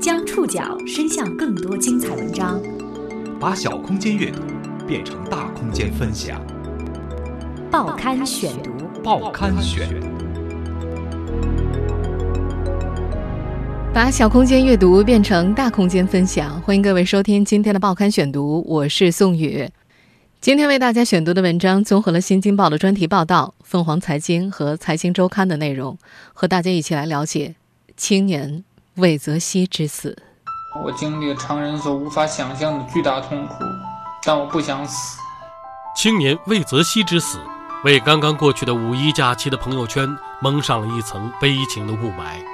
将触角伸向更多精彩文章，把小空间阅读变成大空间分享。报刊选读，报刊选。把小空间阅读变成大空间分享，欢迎各位收听今天的报刊选读，我是宋宇。今天为大家选读的文章综合了《新京报》的专题报道、凤凰财经和《财经周刊》的内容，和大家一起来了解青年魏则西之死。我经历了常人所无法想象的巨大痛苦，但我不想死。青年魏则西之死，为刚刚过去的五一假期的朋友圈蒙上了一层悲情的雾霾。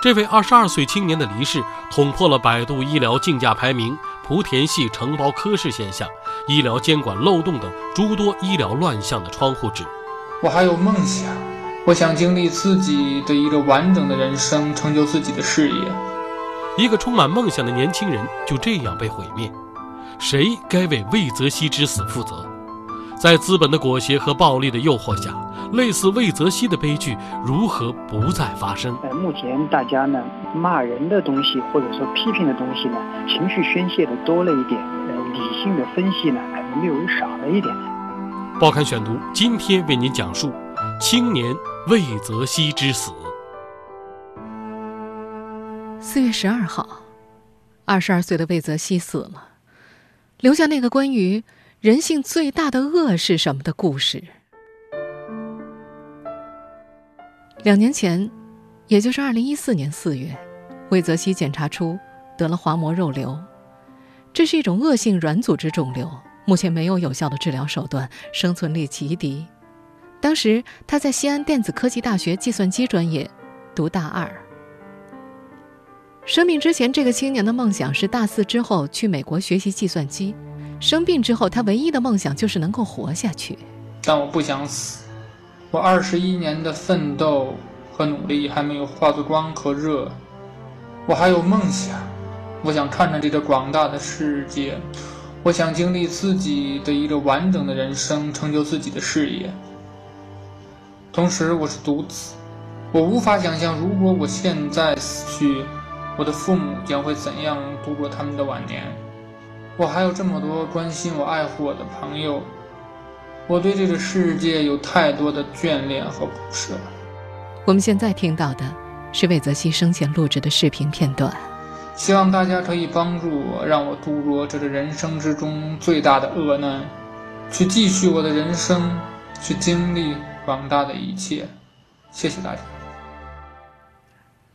这位二十二岁青年的离世，捅破了百度医疗竞价排名、莆田系承包科室现象、医疗监管漏洞等诸多医疗乱象的窗户纸。我还有梦想，我想经历自己的一个完整的人生，成就自己的事业。一个充满梦想的年轻人就这样被毁灭，谁该为魏则西之死负责？在资本的裹挟和暴力的诱惑下，类似魏则西的悲剧如何不再发生？呃，目前大家呢骂人的东西或者说批评的东西呢，情绪宣泄的多了一点，呃，理性的分析呢可能略微少了一点。报刊选读今天为您讲述青年魏则西之死。四月十二号，二十二岁的魏则西死了，留下那个关于。人性最大的恶是什么的故事？两年前，也就是二零一四年四月，魏则西检查出得了滑膜肉瘤，这是一种恶性软组织肿瘤，目前没有有效的治疗手段，生存力极低。当时他在西安电子科技大学计算机专业读大二。生病之前，这个青年的梦想是大四之后去美国学习计算机。生病之后，他唯一的梦想就是能够活下去。但我不想死，我二十一年的奋斗和努力还没有化作光和热。我还有梦想，我想看着这个广大的世界，我想经历自己的一个完整的人生，成就自己的事业。同时，我是独子，我无法想象如果我现在死去，我的父母将会怎样度过他们的晚年。我还有这么多关心我、爱护我的朋友，我对这个世界有太多的眷恋和不舍。我们现在听到的是魏则西生前录制的视频片段。希望大家可以帮助我，让我度过这个人生之中最大的厄难，去继续我的人生，去经历广大的一切。谢谢大家。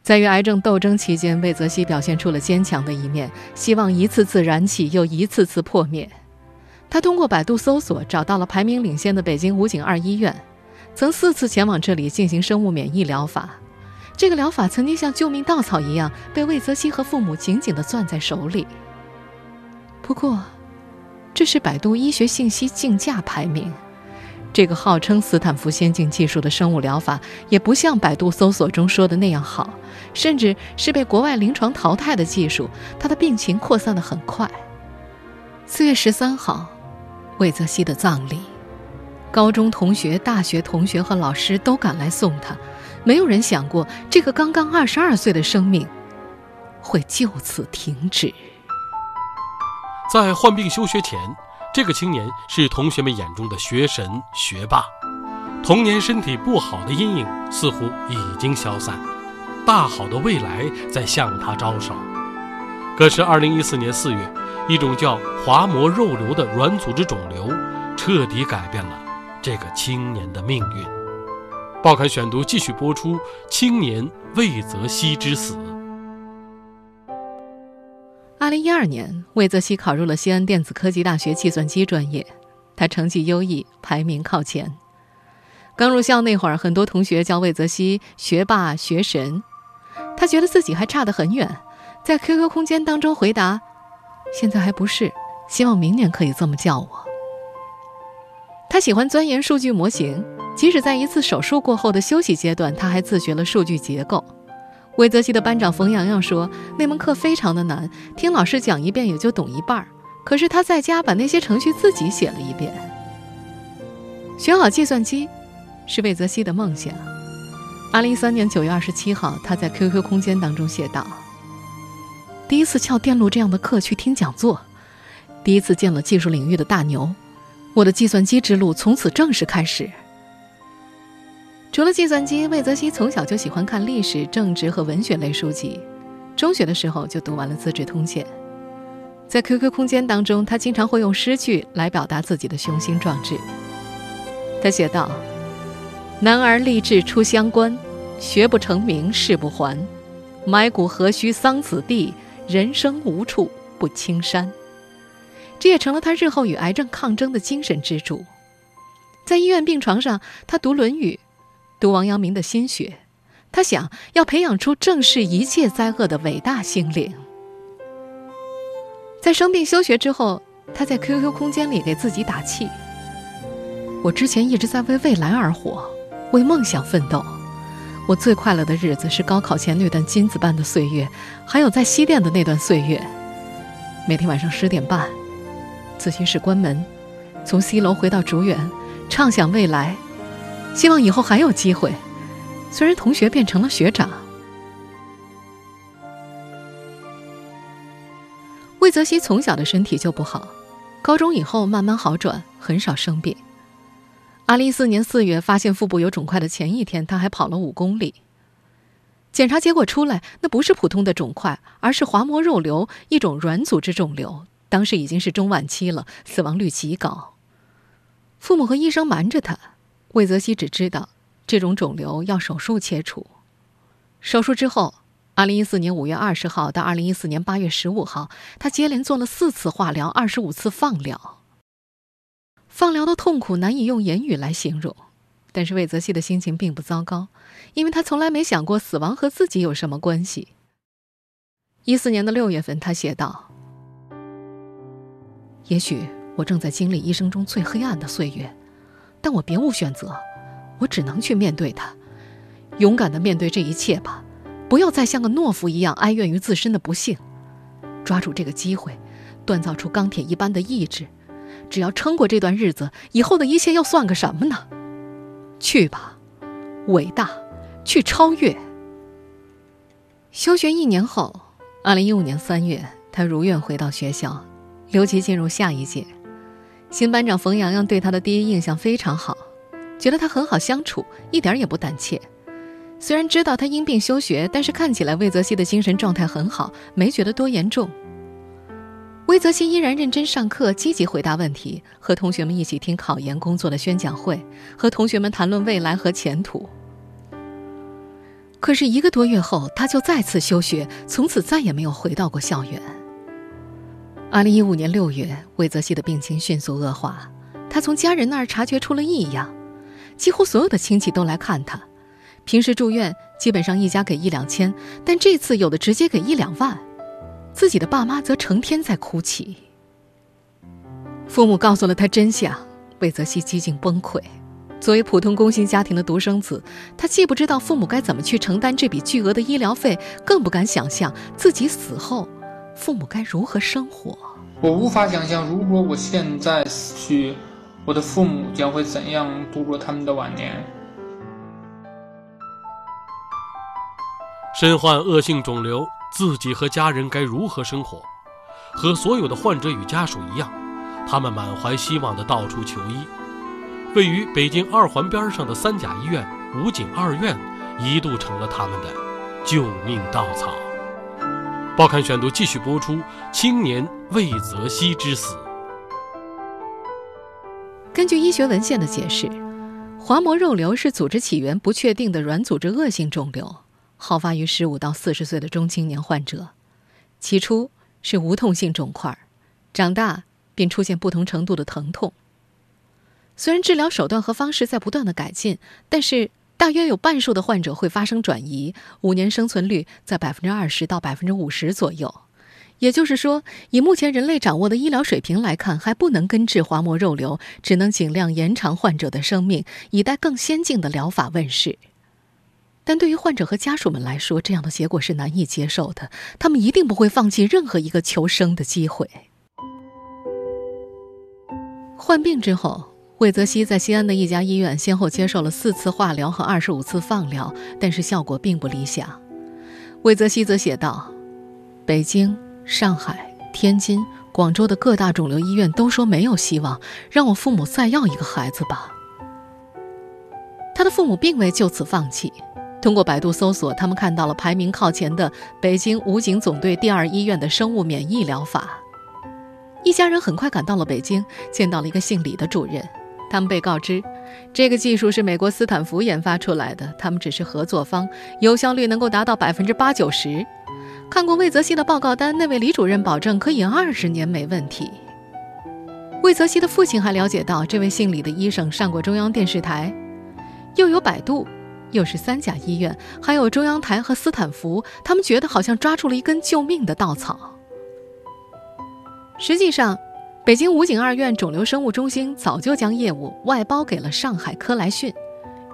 在与癌症斗争期间，魏则西表现出了坚强的一面，希望一次次燃起，又一次次破灭。他通过百度搜索找到了排名领先的北京武警二医院，曾四次前往这里进行生物免疫疗法。这个疗法曾经像救命稻草一样被魏则西和父母紧紧地攥在手里。不过，这是百度医学信息竞价排名。这个号称斯坦福先进技术的生物疗法，也不像百度搜索中说的那样好，甚至是被国外临床淘汰的技术。他的病情扩散的很快。四月十三号，魏则西的葬礼，高中同学、大学同学和老师都赶来送他。没有人想过，这个刚刚二十二岁的生命会就此停止。在患病休学前。这个青年是同学们眼中的学神学霸，童年身体不好的阴影似乎已经消散，大好的未来在向他招手。可是，二零一四年四月，一种叫滑膜肉瘤的软组织肿瘤，彻底改变了这个青年的命运。报刊选读继续播出：青年魏则西之死。二零一二年，魏则西考入了西安电子科技大学计算机专业，他成绩优异，排名靠前。刚入校那会儿，很多同学叫魏则西“学霸”“学神”，他觉得自己还差得很远，在 QQ 空间当中回答：“现在还不是，希望明年可以这么叫我。”他喜欢钻研数据模型，即使在一次手术过后的休息阶段，他还自学了数据结构。魏则西的班长冯洋洋说：“那门课非常的难，听老师讲一遍也就懂一半儿可是他在家把那些程序自己写了一遍。学好计算机，是魏则西的梦想。二零一三年九月二十七号，他在 QQ 空间当中写道：“第一次翘电路这样的课去听讲座，第一次见了技术领域的大牛，我的计算机之路从此正式开始。除了计算机，魏则西从小就喜欢看历史、政治和文学类书籍。中学的时候就读完了《资治通鉴》。在 QQ 空间当中，他经常会用诗句来表达自己的雄心壮志。他写道：“男儿立志出乡关，学不成名誓不还。埋骨何须桑梓地，人生无处不青山。”这也成了他日后与癌症抗争的精神支柱。在医院病床上，他读《论语》。读王阳明的心学，他想要培养出正视一切灾厄的伟大心灵。在生病休学之后，他在 QQ 空间里给自己打气：“我之前一直在为未来而活，为梦想奋斗。我最快乐的日子是高考前那段金子般的岁月，还有在西电的那段岁月。每天晚上十点半，自习室关门，从 C 楼回到竹园，畅想未来。”希望以后还有机会。虽然同学变成了学长，魏则西从小的身体就不好，高中以后慢慢好转，很少生病。二零一四年四月发现腹部有肿块的前一天，他还跑了五公里。检查结果出来，那不是普通的肿块，而是滑膜肉瘤，一种软组织肿瘤。当时已经是中晚期了，死亡率极高。父母和医生瞒着他。魏则西只知道，这种肿瘤要手术切除。手术之后，二零一四年五月二十号到二零一四年八月十五号，他接连做了四次化疗，二十五次放疗。放疗的痛苦难以用言语来形容，但是魏则西的心情并不糟糕，因为他从来没想过死亡和自己有什么关系。一四年的六月份，他写道：“也许我正在经历一生中最黑暗的岁月。”但我别无选择，我只能去面对它，勇敢的面对这一切吧，不要再像个懦夫一样哀怨于自身的不幸，抓住这个机会，锻造出钢铁一般的意志，只要撑过这段日子，以后的一切又算个什么呢？去吧，伟大，去超越。休学一年后，二零一五年三月，他如愿回到学校，留级进入下一届。新班长冯洋洋对他的第一印象非常好，觉得他很好相处，一点也不胆怯。虽然知道他因病休学，但是看起来魏则西的精神状态很好，没觉得多严重。魏则西依然认真上课，积极回答问题，和同学们一起听考研工作的宣讲会，和同学们谈论未来和前途。可是一个多月后，他就再次休学，从此再也没有回到过校园。二零一五年六月，魏则西的病情迅速恶化，他从家人那儿察觉出了异样，几乎所有的亲戚都来看他。平时住院基本上一家给一两千，但这次有的直接给一两万。自己的爸妈则成天在哭泣。父母告诉了他真相，魏则西几近崩溃。作为普通工薪家庭的独生子，他既不知道父母该怎么去承担这笔巨额的医疗费，更不敢想象自己死后。父母该如何生活？我无法想象，如果我现在死去，我的父母将会怎样度过他们的晚年。身患恶性肿瘤，自己和家人该如何生活？和所有的患者与家属一样，他们满怀希望的到处求医。位于北京二环边上的三甲医院武警二院，一度成了他们的救命稻草。报刊选读继续播出：青年魏则西之死。根据医学文献的解释，滑膜肉瘤是组织起源不确定的软组织恶性肿瘤，好发于十五到四十岁的中青年患者。起初是无痛性肿块，长大便出现不同程度的疼痛。虽然治疗手段和方式在不断的改进，但是。大约有半数的患者会发生转移，五年生存率在百分之二十到百分之五十左右。也就是说，以目前人类掌握的医疗水平来看，还不能根治滑膜肉瘤，只能尽量延长患者的生命，以待更先进的疗法问世。但对于患者和家属们来说，这样的结果是难以接受的。他们一定不会放弃任何一个求生的机会。患病之后。魏则西在西安的一家医院先后接受了四次化疗和二十五次放疗，但是效果并不理想。魏则西则写道：“北京、上海、天津、广州的各大肿瘤医院都说没有希望，让我父母再要一个孩子吧。他的父母并未就此放弃，通过百度搜索，他们看到了排名靠前的北京武警总队第二医院的生物免疫疗法。一家人很快赶到了北京，见到了一个姓李的主任。他们被告知，这个技术是美国斯坦福研发出来的，他们只是合作方，有效率能够达到百分之八九十。看过魏则西的报告单，那位李主任保证可以二十年没问题。魏则西的父亲还了解到，这位姓李的医生上过中央电视台，又有百度，又是三甲医院，还有中央台和斯坦福，他们觉得好像抓住了一根救命的稻草。实际上，北京武警二院肿瘤生物中心早就将业务外包给了上海科来讯，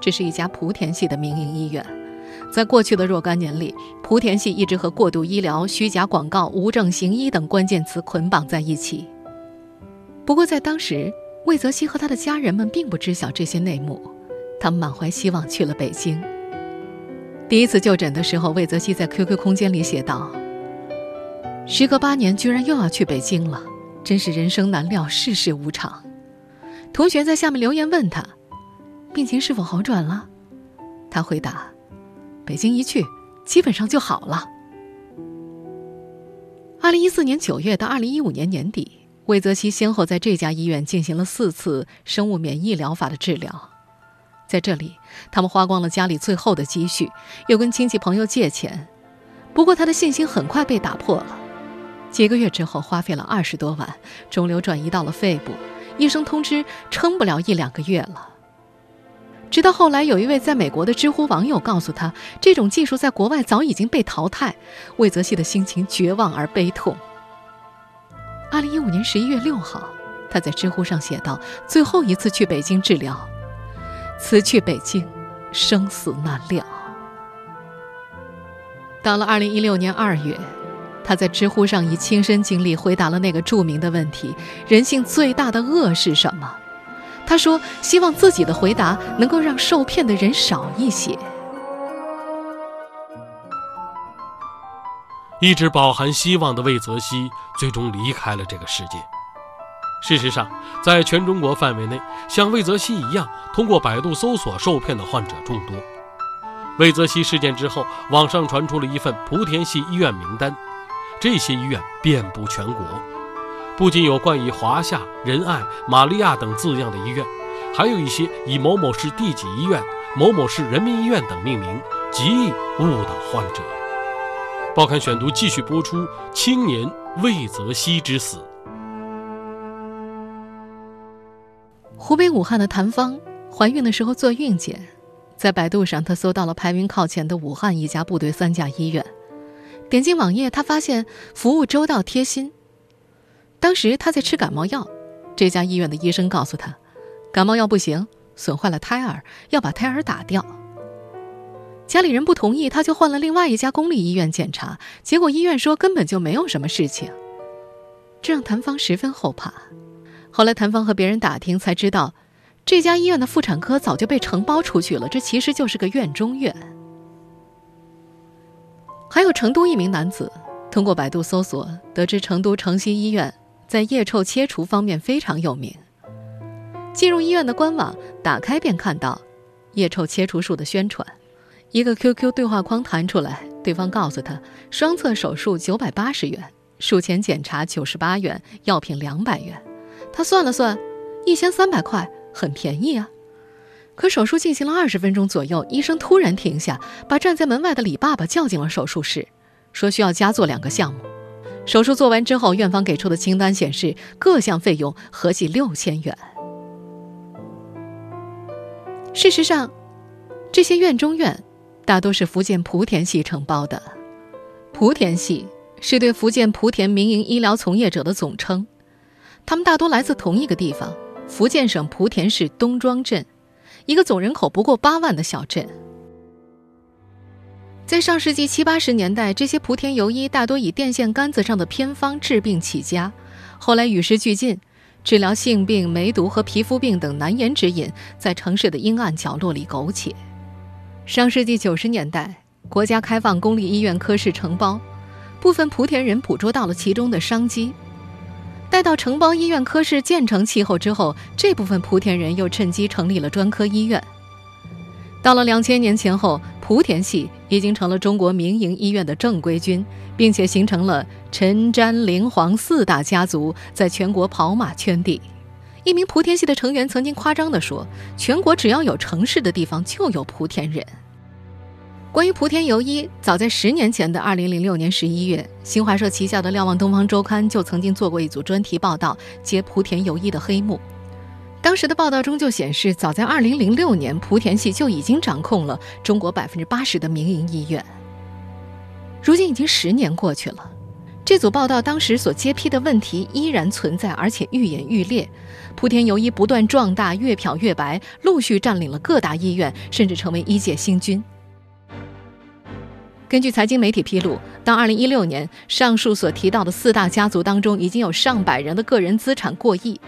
这是一家莆田系的民营医院。在过去的若干年里，莆田系一直和过度医疗、虚假广告、无证行医等关键词捆绑在一起。不过，在当时，魏则西和他的家人们并不知晓这些内幕，他们满怀希望去了北京。第一次就诊的时候，魏则西在 QQ 空间里写道。时隔八年，居然又要去北京了，真是人生难料，世事无常。同学在下面留言问他，病情是否好转了？他回答：北京一去，基本上就好了。二零一四年九月到二零一五年年底，魏则西先后在这家医院进行了四次生物免疫疗法的治疗，在这里，他们花光了家里最后的积蓄，又跟亲戚朋友借钱。不过，他的信心很快被打破了。几个月之后，花费了二十多万，肿瘤转移到了肺部，医生通知撑不了一两个月了。直到后来，有一位在美国的知乎网友告诉他，这种技术在国外早已经被淘汰，魏则西的心情绝望而悲痛。二零一五年十一月六号，他在知乎上写道：“最后一次去北京治疗，此去北京，生死难料。”到了二零一六年二月。他在知乎上以亲身经历回答了那个著名的问题：“人性最大的恶是什么？”他说：“希望自己的回答能够让受骗的人少一些。”一直饱含希望的魏则西最终离开了这个世界。事实上，在全中国范围内，像魏则西一样通过百度搜索受骗的患者众多。魏则西事件之后，网上传出了一份莆田系医院名单。这些医院遍布全国，不仅有冠以华夏、仁爱、玛利亚等字样的医院，还有一些以某某市第几医院、某某市人民医院等命名，极易误导患者。报刊选读继续播出：青年魏则西之死。湖北武汉的谭芳怀孕的时候做孕检，在百度上她搜到了排名靠前的武汉一家部队三甲医院。点进网页，他发现服务周到贴心。当时他在吃感冒药，这家医院的医生告诉他，感冒药不行，损坏了胎儿，要把胎儿打掉。家里人不同意，他就换了另外一家公立医院检查，结果医院说根本就没有什么事情，这让谭芳十分后怕。后来谭芳和别人打听才知道，这家医院的妇产科早就被承包出去了，这其实就是个院中院。还有成都一名男子，通过百度搜索得知成都城西医院在腋臭切除方面非常有名。进入医院的官网，打开便看到腋臭切除术的宣传，一个 QQ 对话框弹出来，对方告诉他双侧手术九百八十元，术前检查九十八元，药品两百元。他算了算，一千三百块，很便宜啊。可手术进行了二十分钟左右，医生突然停下，把站在门外的李爸爸叫进了手术室，说需要加做两个项目。手术做完之后，院方给出的清单显示，各项费用合计六千元。事实上，这些院中院大多是福建莆田系承包的。莆田系是对福建莆田民营医疗从业者的总称，他们大多来自同一个地方——福建省莆田市东庄镇。一个总人口不过八万的小镇，在上世纪七八十年代，这些莆田游医大多以电线杆子上的偏方治病起家。后来与时俱进，治疗性病、梅毒和皮肤病等难言之隐，在城市的阴暗角落里苟且。上世纪九十年代，国家开放公立医院科室承包，部分莆田人捕捉到了其中的商机。待到承包医院科室建成气候之后，这部分莆田人又趁机成立了专科医院。到了两千年前后，莆田系已经成了中国民营医院的正规军，并且形成了陈詹林黄四大家族在全国跑马圈地。一名莆田系的成员曾经夸张地说：“全国只要有城市的地方，就有莆田人。”关于莆田游医，早在十年前的二零零六年十一月，新华社旗下的《瞭望东方周刊》就曾经做过一组专题报道，揭莆田游医的黑幕。当时的报道中就显示，早在二零零六年，莆田系就已经掌控了中国百分之八十的民营医院。如今已经十年过去了，这组报道当时所揭批的问题依然存在，而且愈演愈烈。莆田游医不断壮大，越漂越白，陆续占领了各大医院，甚至成为医界新军。根据财经媒体披露，到2016年，上述所提到的四大家族当中，已经有上百人的个人资产过亿。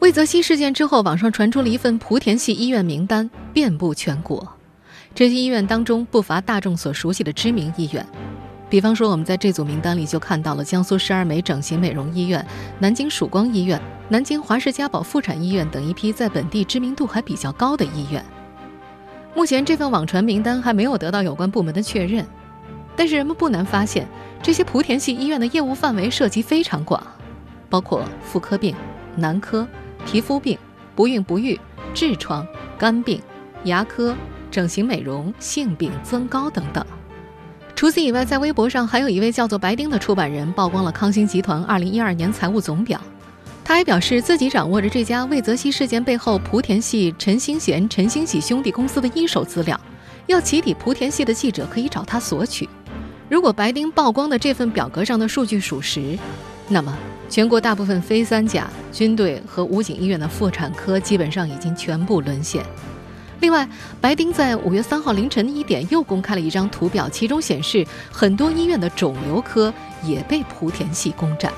魏则西事件之后，网上传出了一份莆田系医院名单，遍布全国。这些医院当中不乏大众所熟悉的知名医院，比方说，我们在这组名单里就看到了江苏十二美整形美容医院、南京曙光医院、南京华氏嘉宝妇产医院等一批在本地知名度还比较高的医院。目前，这份网传名单还没有得到有关部门的确认。但是人们不难发现，这些莆田系医院的业务范围涉及非常广，包括妇科病、男科、皮肤病、不孕不育、痔疮、肝病、牙科、整形美容、性病、增高等等。除此以外，在微博上还有一位叫做白丁的出版人曝光了康欣集团2012年财务总表，他还表示自己掌握着这家魏则西事件背后莆田系陈兴贤、陈兴喜兄弟公司的一手资料，要起底莆田系的记者可以找他索取。如果白丁曝光的这份表格上的数据属实，那么全国大部分非三甲、军队和武警医院的妇产科基本上已经全部沦陷。另外，白丁在五月三号凌晨一点又公开了一张图表，其中显示很多医院的肿瘤科也被莆田系攻占。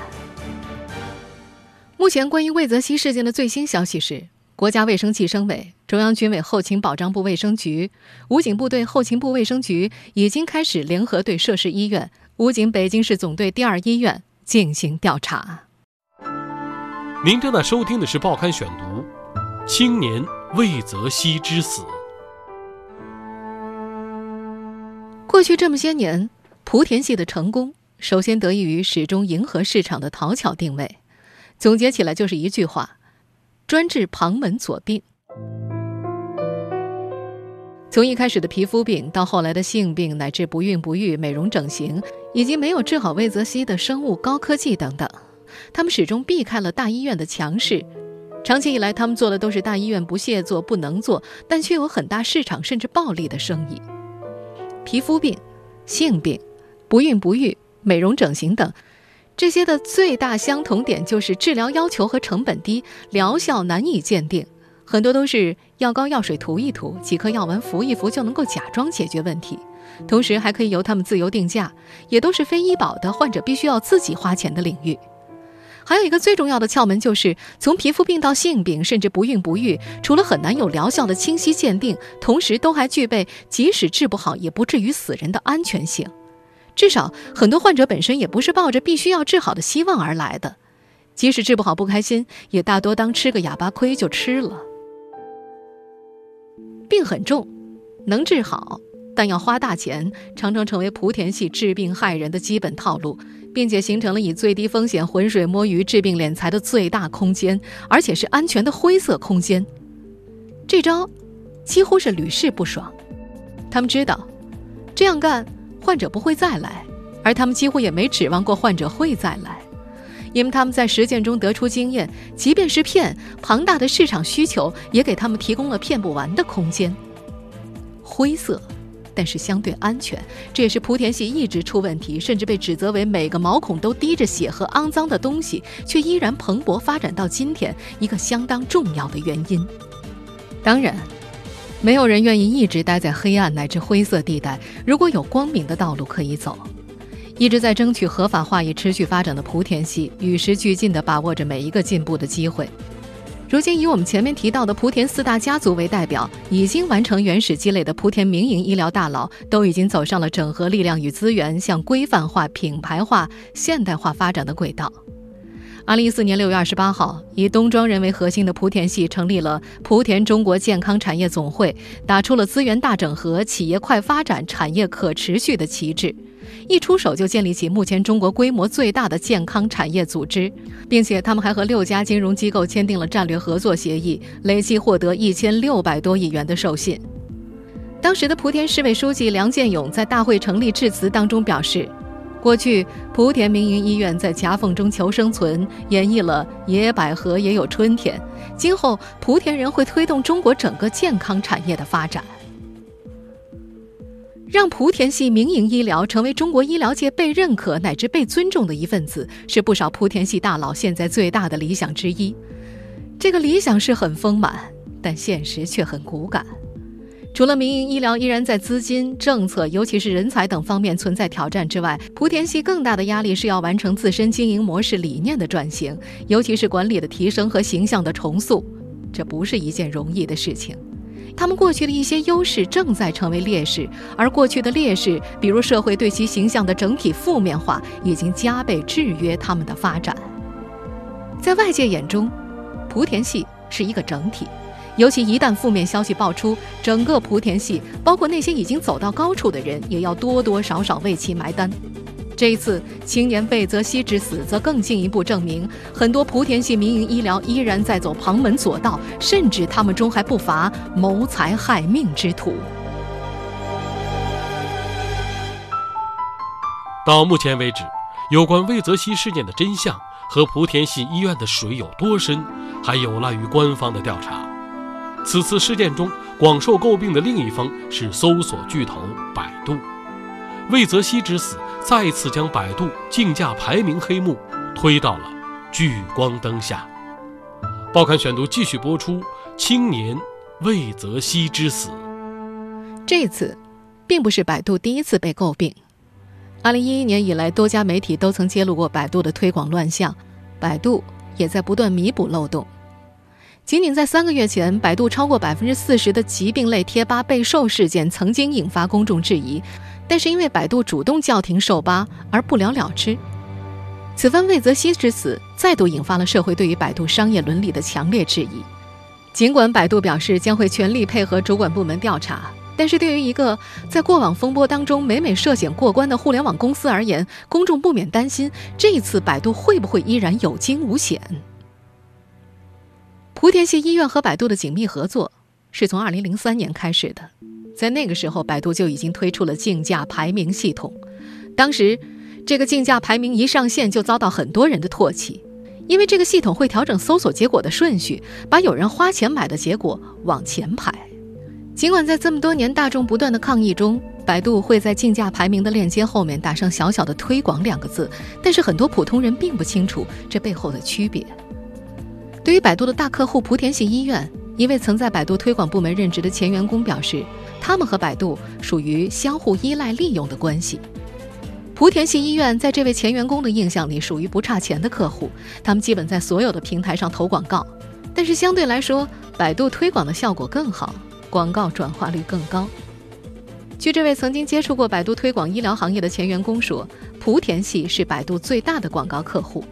目前关于魏则西事件的最新消息是。国家卫生计生委、中央军委后勤保障部卫生局、武警部队后勤部卫生局已经开始联合对涉事医院武警北京市总队第二医院进行调查。您正在收听的是《报刊选读》，青年魏则西之死。过去这么些年，莆田系的成功，首先得益于始终迎合市场的讨巧定位。总结起来就是一句话。专治旁门左病，从一开始的皮肤病，到后来的性病，乃至不孕不育、美容整形，以及没有治好魏则西的生物高科技等等，他们始终避开了大医院的强势。长期以来，他们做的都是大医院不屑做、不能做，但却有很大市场甚至暴利的生意。皮肤病、性病、不孕不育、美容整形等。这些的最大相同点就是治疗要求和成本低，疗效难以鉴定，很多都是药膏药水涂一涂，几颗药丸服一服就能够假装解决问题，同时还可以由他们自由定价，也都是非医保的，患者必须要自己花钱的领域。还有一个最重要的窍门就是，从皮肤病到性病，甚至不孕不育，除了很难有疗效的清晰鉴定，同时都还具备即使治不好也不至于死人的安全性。至少，很多患者本身也不是抱着必须要治好的希望而来的，即使治不好不开心，也大多当吃个哑巴亏就吃了。病很重，能治好，但要花大钱，常常成为莆田系治病害人的基本套路，并且形成了以最低风险浑水摸鱼治病敛财的最大空间，而且是安全的灰色空间。这招几乎是屡试不爽。他们知道，这样干。患者不会再来，而他们几乎也没指望过患者会再来，因为他们在实践中得出经验，即便是骗，庞大的市场需求也给他们提供了骗不完的空间。灰色，但是相对安全，这也是莆田系一直出问题，甚至被指责为每个毛孔都滴着血和肮脏的东西，却依然蓬勃发展到今天一个相当重要的原因。当然。没有人愿意一直待在黑暗乃至灰色地带。如果有光明的道路可以走，一直在争取合法化与持续发展的莆田系，与时俱进地把握着每一个进步的机会。如今以我们前面提到的莆田四大家族为代表，已经完成原始积累的莆田民营医疗大佬，都已经走上了整合力量与资源向规范化、品牌化、现代化发展的轨道。二零一四年六月二十八号，以东庄人为核心的莆田系成立了莆田中国健康产业总会，打出了资源大整合、企业快发展、产业可持续的旗帜。一出手就建立起目前中国规模最大的健康产业组织，并且他们还和六家金融机构签订了战略合作协议，累计获得一千六百多亿元的授信。当时的莆田市委书记梁建勇在大会成立致辞当中表示，过去莆田民营医院在夹缝中求生存，演绎了“野百合也有春天”。今后莆田人会推动中国整个健康产业的发展。让莆田系民营医疗成为中国医疗界被认可乃至被尊重的一份子，是不少莆田系大佬现在最大的理想之一。这个理想是很丰满，但现实却很骨感。除了民营医疗依然在资金、政策，尤其是人才等方面存在挑战之外，莆田系更大的压力是要完成自身经营模式理念的转型，尤其是管理的提升和形象的重塑，这不是一件容易的事情。他们过去的一些优势正在成为劣势，而过去的劣势，比如社会对其形象的整体负面化，已经加倍制约他们的发展。在外界眼中，莆田系是一个整体，尤其一旦负面消息爆出，整个莆田系，包括那些已经走到高处的人，也要多多少少为其埋单。这一次青年魏则西之死，则更进一步证明，很多莆田系民营医疗依然在走旁门左道，甚至他们中还不乏谋财害命之徒。到目前为止，有关魏则西事件的真相和莆田系医院的水有多深，还有赖于官方的调查。此次事件中广受诟病的另一方是搜索巨头百度。魏则西之死。再次将百度竞价排名黑幕推到了聚光灯下。报刊选读继续播出：青年魏则西之死。这次，并不是百度第一次被诟病。二零一一年以来，多家媒体都曾揭露过百度的推广乱象，百度也在不断弥补漏洞。仅仅在三个月前，百度超过百分之四十的疾病类贴吧被售事件曾经引发公众质疑。但是因为百度主动叫停售吧而不了了之，此番魏则西之死再度引发了社会对于百度商业伦理的强烈质疑。尽管百度表示将会全力配合主管部门调查，但是对于一个在过往风波当中每每涉险过关的互联网公司而言，公众不免担心这一次百度会不会依然有惊无险。莆田系医院和百度的紧密合作是从2003年开始的。在那个时候，百度就已经推出了竞价排名系统。当时，这个竞价排名一上线就遭到很多人的唾弃，因为这个系统会调整搜索结果的顺序，把有人花钱买的结果往前排。尽管在这么多年大众不断的抗议中，百度会在竞价排名的链接后面打上小小的“推广”两个字，但是很多普通人并不清楚这背后的区别。对于百度的大客户莆田系医院，一位曾在百度推广部门任职的前员工表示。他们和百度属于相互依赖、利用的关系。莆田系医院在这位前员工的印象里属于不差钱的客户，他们基本在所有的平台上投广告，但是相对来说，百度推广的效果更好，广告转化率更高。据这位曾经接触过百度推广医疗行业的前员工说，莆田系是百度最大的广告客户，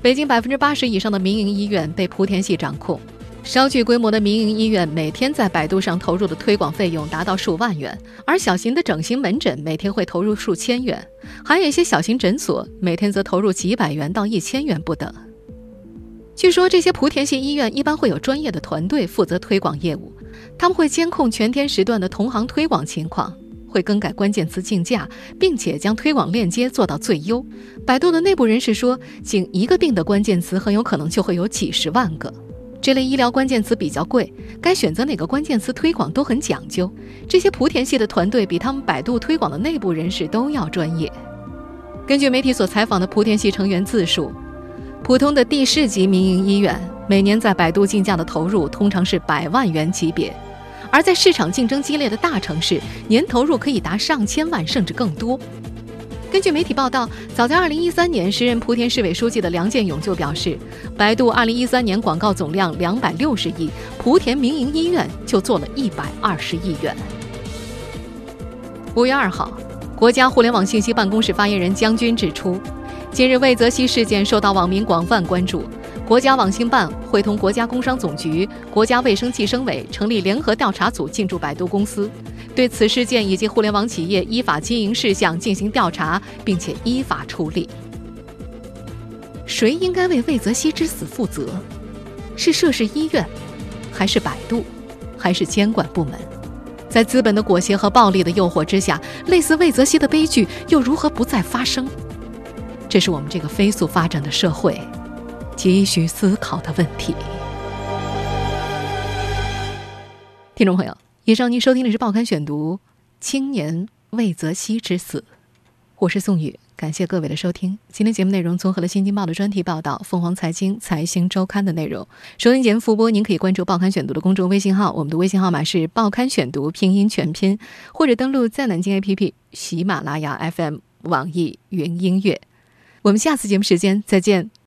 北京百分之八十以上的民营医院被莆田系掌控。稍具规模的民营医院每天在百度上投入的推广费用达到数万元，而小型的整形门诊每天会投入数千元，还有一些小型诊所每天则投入几百元到一千元不等。据说这些莆田系医院一般会有专业的团队负责推广业务，他们会监控全天时段的同行推广情况，会更改关键词竞价，并且将推广链接做到最优。百度的内部人士说，仅一个病的关键词很有可能就会有几十万个。这类医疗关键词比较贵，该选择哪个关键词推广都很讲究。这些莆田系的团队比他们百度推广的内部人士都要专业。根据媒体所采访的莆田系成员自述，普通的地市级民营医院每年在百度竞价的投入通常是百万元级别，而在市场竞争激烈的大城市，年投入可以达上千万甚至更多。根据媒体报道，早在2013年，时任莆田市委书记的梁建勇就表示，百度2013年广告总量260亿，莆田民营医院就做了120亿元。五月二号，国家互联网信息办公室发言人姜军指出，近日魏则西事件受到网民广泛关注。国家网信办会同国家工商总局、国家卫生计生委成立联合调查组进驻百度公司，对此事件以及互联网企业依法经营事项进行调查，并且依法处理。谁应该为魏则西之死负责？是涉事医院，还是百度，还是监管部门？在资本的裹挟和暴力的诱惑之下，类似魏则西的悲剧又如何不再发生？这是我们这个飞速发展的社会。急需思考的问题。听众朋友，以上您收听的是《报刊选读》青年魏则西之死，我是宋宇，感谢各位的收听。今天节目内容综合了《新京报》的专题报道、凤凰财经、财新周刊的内容。收听节目复播，您可以关注《报刊选读》的公众微信号，我们的微信号码是《报刊选读》拼音全拼，或者登录在南京 APP、喜马拉雅 FM、网易云音乐。我们下次节目时间再见。